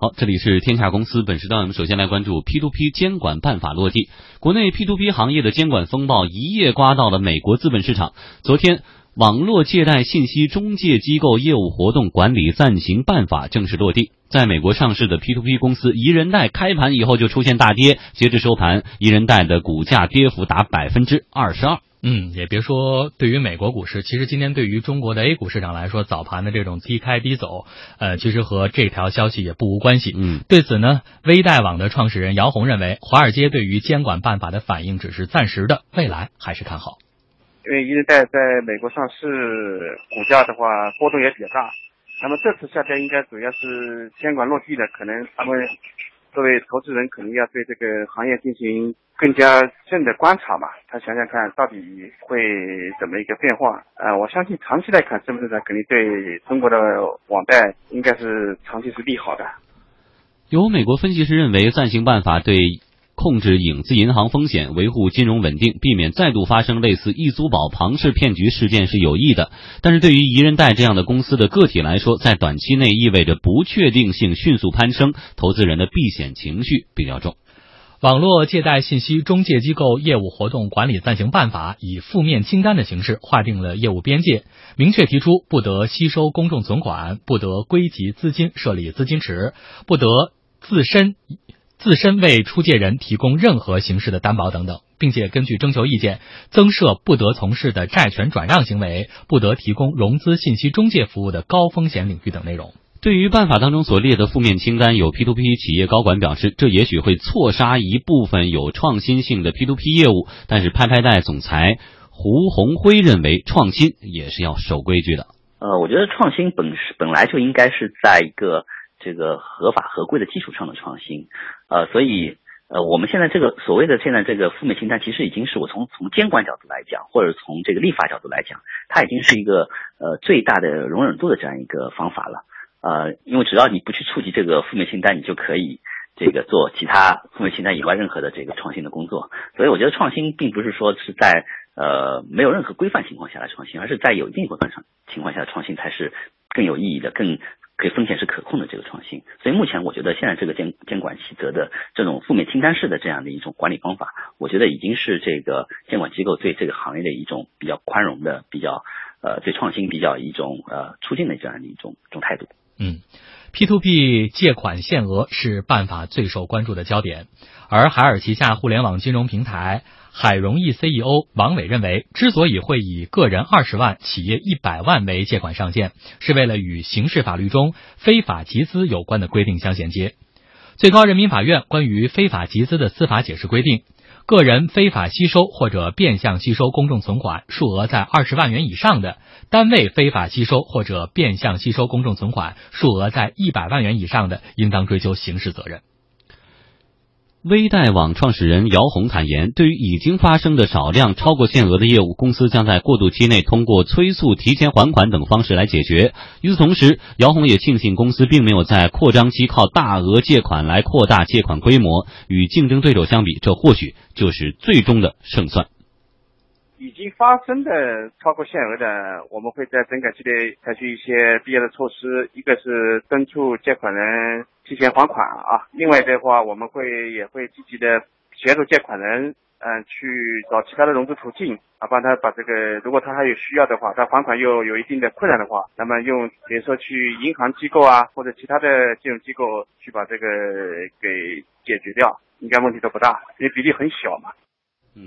好，这里是天下公司。本时段我们首先来关注 P to P 监管办法落地。国内 P to P 行业的监管风暴一夜刮到了美国资本市场。昨天，网络借贷信息中介机构业务活动管理暂行办法正式落地。在美国上市的 P to P 公司宜人贷开盘以后就出现大跌，截至收盘，宜人贷的股价跌幅达百分之二十二。嗯，也别说对于美国股市，其实今天对于中国的 A 股市场来说，早盘的这种低开低走，呃，其实和这条消息也不无关系。嗯，对此呢，微贷网的创始人姚红认为，华尔街对于监管办法的反应只是暂时的，未来还是看好。因为宜人贷在美国上市，股价的话波动也比较大。那么这次下跌应该主要是监管落地的，可能他们。作为投资人，肯定要对这个行业进行更加深的观察嘛。他想想看，到底会怎么一个变化？呃，我相信长期来看，资本市场肯定对中国的网贷应该是长期是利好的。有美国分析师认为，暂行办法对。控制影子银行风险，维护金融稳定，避免再度发生类似易租宝庞氏骗局事件是有益的。但是对于宜人贷这样的公司的个体来说，在短期内意味着不确定性迅速攀升，投资人的避险情绪比较重。网络借贷信息中介机构业务活动管理暂行办法以负面清单的形式划定了业务边界，明确提出不得吸收公众存款，不得归集资金设立资金池，不得自身。自身为出借人提供任何形式的担保等等，并且根据征求意见增设不得从事的债权转让行为、不得提供融资信息中介服务的高风险领域等内容。对于办法当中所列的负面清单，有 P to P 企业高管表示，这也许会错杀一部分有创新性的 P to P 业务。但是拍拍贷总裁胡红辉认为，创新也是要守规矩的。呃，我觉得创新本是本来就应该是在一个。这个合法合规的基础上的创新，呃，所以呃，我们现在这个所谓的现在这个负面清单，其实已经是我从从监管角度来讲，或者从这个立法角度来讲，它已经是一个呃最大的容忍度的这样一个方法了，呃，因为只要你不去触及这个负面清单，你就可以这个做其他负面清单以外任何的这个创新的工作，所以我觉得创新并不是说是在呃没有任何规范情况下来创新，而是在有一定规范上情况下创新才是更有意义的，更。可以风险是可控的这个创新，所以目前我觉得现在这个监监管细则的这种负面清单式的这样的一种管理方法，我觉得已经是这个监管机构对这个行业的一种比较宽容的、比较呃对创新比较一种呃促进的这样的一种一种态度。嗯，P to P 借款限额是办法最受关注的焦点，而海尔旗下互联网金融平台。海融易 CEO 王伟认为，之所以会以个人二十万、企业一百万为借款上限，是为了与刑事法律中非法集资有关的规定相衔接。最高人民法院关于非法集资的司法解释规定，个人非法吸收或者变相吸收公众存款数额在二十万元以上的，单位非法吸收或者变相吸收公众存款数额在一百万元以上的，应当追究刑事责任。微贷网创始人姚红坦言，对于已经发生的少量超过限额的业务，公司将在过渡期内通过催促、提前还款等方式来解决。与此同时，姚红也庆幸公司并没有在扩张期靠大额借款来扩大借款规模。与竞争对手相比，这或许就是最终的胜算。已经发生的超过限额的，我们会在整改期内采取一些必要的措施，一个是敦促借款人。提前还款啊！另外的话，我们会也会积极的协助借款人，嗯，去找其他的融资途径啊，帮他把这个，如果他还有需要的话，他还款又有一定的困难的话，那么用比如说去银行机构啊，或者其他的金融机构去把这个给解决掉，应该问题都不大，因为比例很小嘛。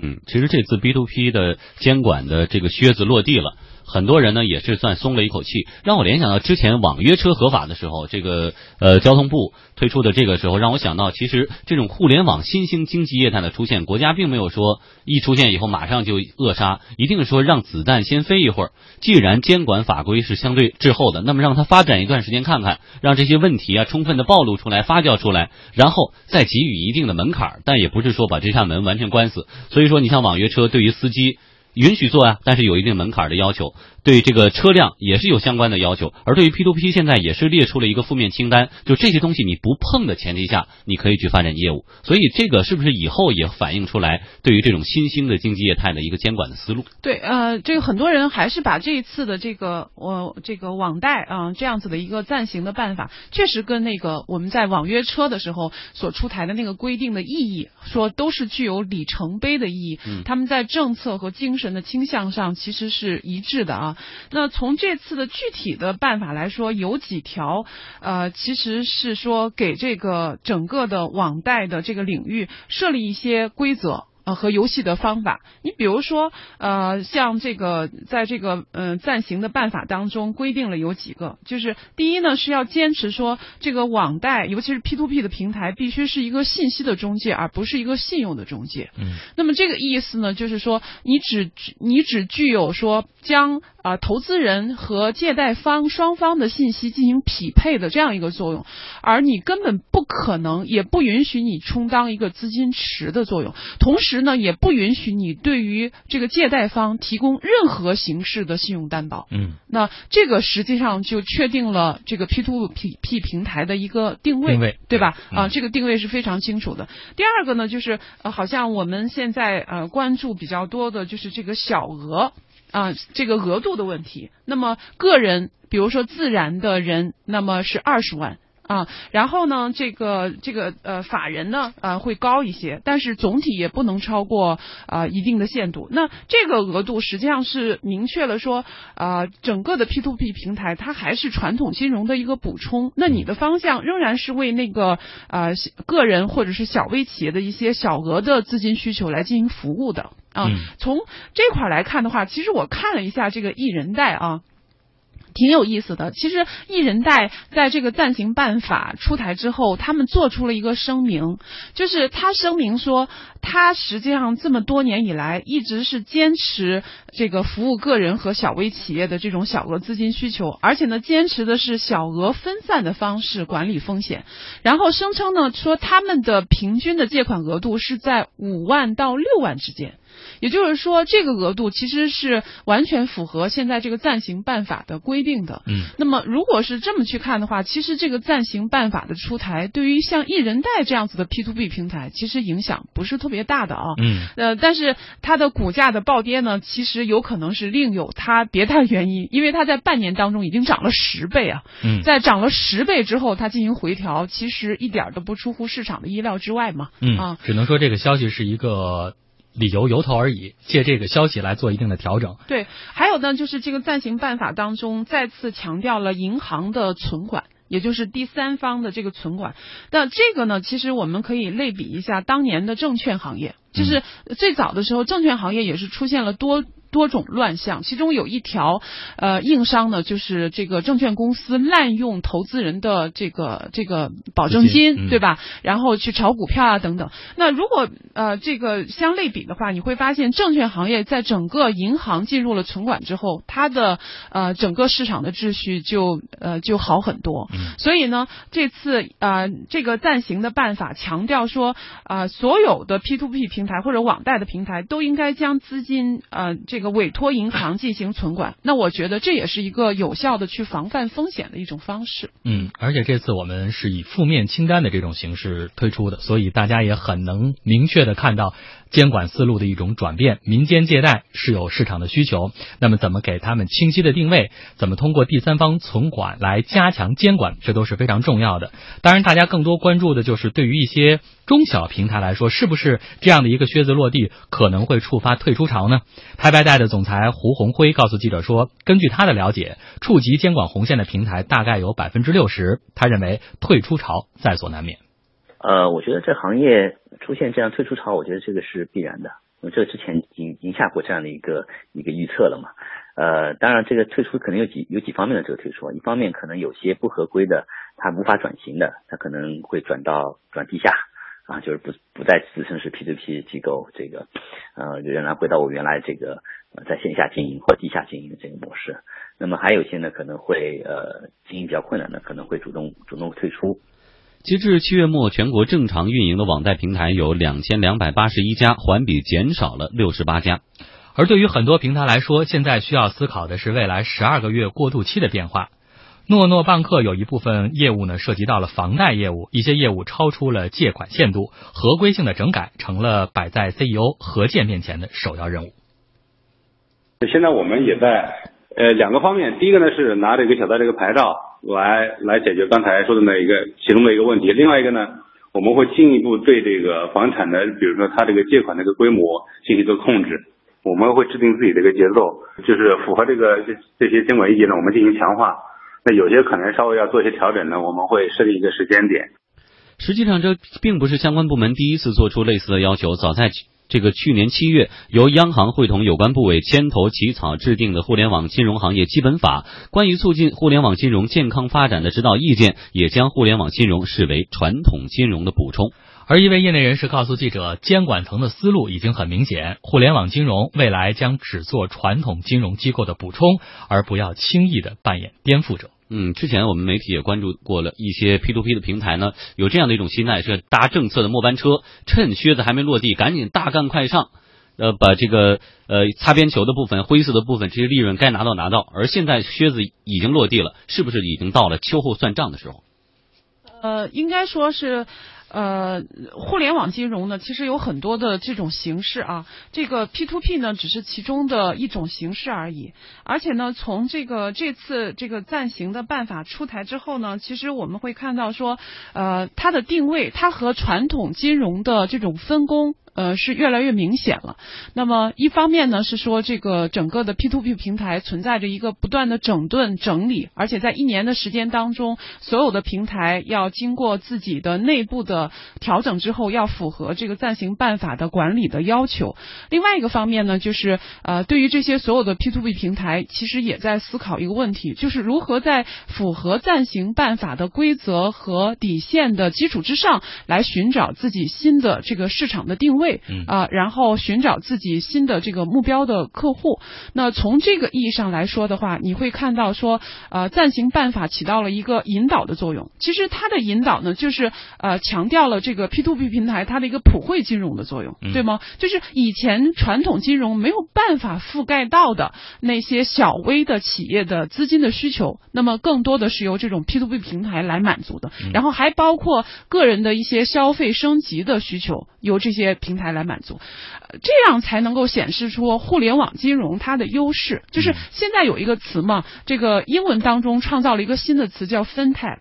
嗯，其实这次 B to P 的监管的这个靴子落地了。很多人呢也是算松了一口气，让我联想到之前网约车合法的时候，这个呃交通部推出的这个时候，让我想到其实这种互联网新兴经济业态的出现，国家并没有说一出现以后马上就扼杀，一定说让子弹先飞一会儿。既然监管法规是相对滞后的，那么让它发展一段时间看看，让这些问题啊充分的暴露出来、发酵出来，然后再给予一定的门槛，但也不是说把这扇门完全关死。所以说，你像网约车对于司机。允许做呀，但是有一定门槛的要求，对这个车辆也是有相关的要求。而对于 P to P，现在也是列出了一个负面清单，就这些东西你不碰的前提下，你可以去发展业务。所以这个是不是以后也反映出来对于这种新兴的经济业态的一个监管的思路？对，呃，这个很多人还是把这一次的这个我这个网贷啊这样子的一个暂行的办法，确实跟那个我们在网约车的时候所出台的那个规定的意义，说都是具有里程碑的意义。嗯，他们在政策和精神的倾向上其实是一致的啊。那从这次的具体的办法来说，有几条呃，其实是说给这个整个的网贷的这个领域设立一些规则。呃，和游戏的方法，你比如说，呃，像这个，在这个呃暂行的办法当中规定了有几个，就是第一呢是要坚持说，这个网贷，尤其是 P to P 的平台，必须是一个信息的中介，而不是一个信用的中介。嗯，那么这个意思呢，就是说，你只你只具有说将啊投资人和借贷方双方的信息进行匹配的这样一个作用，而你根本不可能，也不允许你充当一个资金池的作用，同时。呢，也不允许你对于这个借贷方提供任何形式的信用担保。嗯，那这个实际上就确定了这个 P to P P 平台的一个定位，定位对吧？嗯、啊，这个定位是非常清楚的。第二个呢，就是呃，好像我们现在呃关注比较多的就是这个小额啊这个额度的问题。那么个人，比如说自然的人，那么是二十万。啊，然后呢，这个这个呃，法人呢，呃，会高一些，但是总体也不能超过啊一定的限度。那这个额度实际上是明确了说，啊，整个的 P to P 平台它还是传统金融的一个补充。那你的方向仍然是为那个啊个人或者是小微企业的一些小额的资金需求来进行服务的啊。从这块来看的话，其实我看了一下这个一人贷啊。挺有意思的，其实一人贷在这个暂行办法出台之后，他们做出了一个声明，就是他声明说，他实际上这么多年以来一直是坚持这个服务个人和小微企业的这种小额资金需求，而且呢，坚持的是小额分散的方式管理风险，然后声称呢说他们的平均的借款额度是在五万到六万之间。也就是说，这个额度其实是完全符合现在这个暂行办法的规定的。嗯，那么如果是这么去看的话，其实这个暂行办法的出台，对于像一人贷这样子的 P to B 平台，其实影响不是特别大的啊。嗯，呃，但是它的股价的暴跌呢，其实有可能是另有它别的原因，因为它在半年当中已经涨了十倍啊。嗯，在涨了十倍之后，它进行回调，其实一点都不出乎市场的意料之外嘛。嗯啊，只能说这个消息是一个。理由由头而已，借这个消息来做一定的调整。对，还有呢，就是这个暂行办法当中再次强调了银行的存款，也就是第三方的这个存款。那这个呢，其实我们可以类比一下当年的证券行业，就是最早的时候，证券行业也是出现了多。多种乱象，其中有一条，呃，硬伤呢，就是这个证券公司滥用投资人的这个这个保证金，对吧？然后去炒股票啊等等。那如果呃这个相类比的话，你会发现证券行业在整个银行进入了存管之后，它的呃整个市场的秩序就呃就好很多。所以呢，这次呃这个暂行的办法强调说，啊所有的 P to P 平台或者网贷的平台都应该将资金呃这。个委托银行进行存管，那我觉得这也是一个有效的去防范风险的一种方式。嗯，而且这次我们是以负面清单的这种形式推出的，所以大家也很能明确的看到监管思路的一种转变。民间借贷是有市场的需求，那么怎么给他们清晰的定位，怎么通过第三方存管来加强监管，这都是非常重要的。当然，大家更多关注的就是对于一些中小平台来说，是不是这样的一个靴子落地可能会触发退出潮呢？拍拍贷。的总裁胡红辉告诉记者说：“根据他的了解，触及监管红线的平台大概有百分之六十。他认为退出潮在所难免。呃，我觉得这行业出现这样退出潮，我觉得这个是必然的。因为这之前已经已经下过这样的一个一个预测了嘛。呃，当然这个退出可能有几有几方面的这个退出，一方面可能有些不合规的，它无法转型的，它可能会转到转地下。”啊，就是不不再自称是 P to P 机构，这个，呃，仍然回到我原来这个呃在线下经营或地下经营的这个模式。那么还有一些呢，可能会呃经营比较困难的，可能会主动主动退出。截至七月末，全国正常运营的网贷平台有两千两百八十一家，环比减少了六十八家。而对于很多平台来说，现在需要思考的是未来十二个月过渡期的变化。诺诺办客有一部分业务呢涉及到了房贷业务，一些业务超出了借款限度，合规性的整改成了摆在 CEO 何健面前的首要任务。现在我们也在呃两个方面，第一个呢是拿着一个小贷这个牌照来来解决刚才说的那一个其中的一个问题，另外一个呢我们会进一步对这个房产的，比如说它这个借款这个规模进行一个控制，我们会制定自己的一个节奏，就是符合这个这这些监管意见呢，我们进行强化。那有些可能稍微要做一些调整呢，我们会设定一个时间点。实际上，这并不是相关部门第一次做出类似的要求。早在这个去年七月，由央行会同有关部委牵头起草制定的《互联网金融行业基本法》，关于促进互联网金融健康发展的指导意见，也将互联网金融视为传统金融的补充。而一位业内人士告诉记者，监管层的思路已经很明显，互联网金融未来将只做传统金融机构的补充，而不要轻易的扮演颠覆者。嗯，之前我们媒体也关注过了一些 P two P 的平台呢，有这样的一种心态，是搭政策的末班车，趁靴子还没落地，赶紧大干快上，呃，把这个呃擦边球的部分、灰色的部分，这些利润该拿到拿到。而现在靴子已经落地了，是不是已经到了秋后算账的时候？呃，应该说是。呃，互联网金融呢，其实有很多的这种形式啊。这个 P to P 呢，只是其中的一种形式而已。而且呢，从这个这次这个暂行的办法出台之后呢，其实我们会看到说，呃，它的定位，它和传统金融的这种分工。呃，是越来越明显了。那么，一方面呢，是说这个整个的 P to P 平台存在着一个不断的整顿整理，而且在一年的时间当中，所有的平台要经过自己的内部的调整之后，要符合这个暂行办法的管理的要求。另外一个方面呢，就是呃，对于这些所有的 P to P 平台，其实也在思考一个问题，就是如何在符合暂行办法的规则和底线的基础之上，来寻找自己新的这个市场的定位。位啊，然后寻找自己新的这个目标的客户。那从这个意义上来说的话，你会看到说，呃，暂行办法起到了一个引导的作用。其实它的引导呢，就是呃，强调了这个 P to P 平台它的一个普惠金融的作用，对吗？就是以前传统金融没有办法覆盖到的那些小微的企业的资金的需求，那么更多的是由这种 P to P 平台来满足的。然后还包括个人的一些消费升级的需求，由这些平。平台来满足，这样才能够显示出互联网金融它的优势。就是现在有一个词嘛，这个英文当中创造了一个新的词叫 FinTech，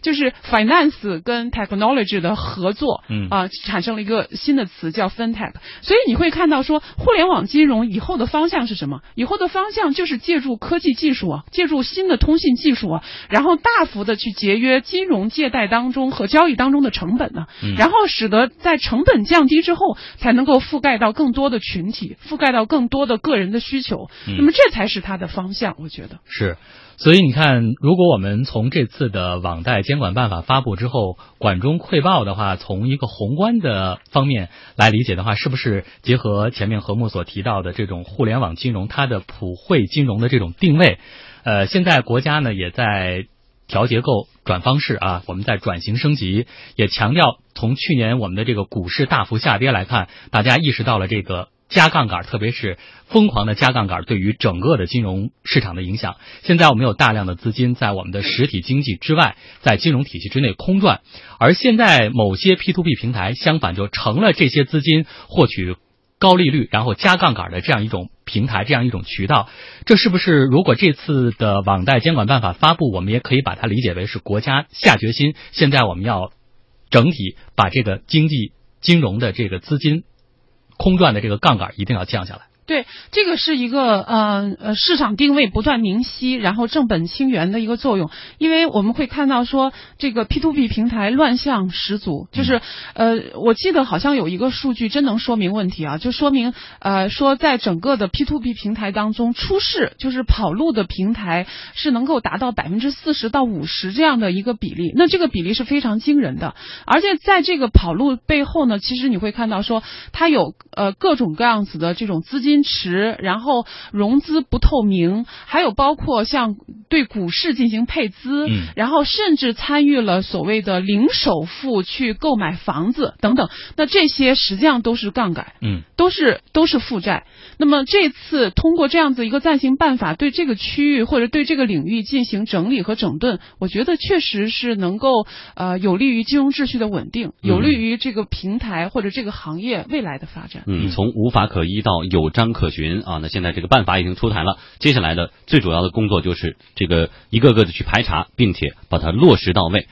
就是 finance 跟 technology 的合作，嗯啊，产生了一个新的词叫 FinTech。所以你会看到说，互联网金融以后的方向是什么？以后的方向就是借助科技技术啊，借助新的通信技术啊，然后大幅的去节约金融借贷当中和交易当中的成本呢，然后使得在成本降低之后。才能够覆盖到更多的群体，覆盖到更多的个人的需求。那么这才是它的方向，我觉得是。所以你看，如果我们从这次的网贷监管办法发布之后，管中窥豹的话，从一个宏观的方面来理解的话，是不是结合前面何木所提到的这种互联网金融它的普惠金融的这种定位？呃，现在国家呢也在。调结构、转方式啊，我们在转型升级，也强调从去年我们的这个股市大幅下跌来看，大家意识到了这个加杠杆，特别是疯狂的加杠杆对于整个的金融市场的影响。现在我们有大量的资金在我们的实体经济之外，在金融体系之内空转，而现在某些 P to P 平台相反就成了这些资金获取。高利率，然后加杠杆的这样一种平台，这样一种渠道，这是不是如果这次的网贷监管办法发布，我们也可以把它理解为是国家下决心，现在我们要整体把这个经济金融的这个资金空转的这个杠杆一定要降下来。对，这个是一个呃呃市场定位不断明晰，然后正本清源的一个作用。因为我们会看到说，这个 P to P 平台乱象十足，就是呃，我记得好像有一个数据真能说明问题啊，就说明呃说在整个的 P to P 平台当中，出事就是跑路的平台是能够达到百分之四十到五十这样的一个比例，那这个比例是非常惊人的。而且在这个跑路背后呢，其实你会看到说，它有呃各种各样子的这种资金。矜持，然后融资不透明，还有包括像对股市进行配资，嗯然后甚至参与了所谓的零首付去购买房子等等，那这些实际上都是杠杆。嗯都是都是负债。那么这次通过这样子一个暂行办法，对这个区域或者对这个领域进行整理和整顿，我觉得确实是能够呃有利于金融秩序的稳定，有利于这个平台或者这个行业未来的发展。嗯，从无法可依到有张可循啊，那现在这个办法已经出台了，接下来的最主要的工作就是这个一个个的去排查，并且把它落实到位。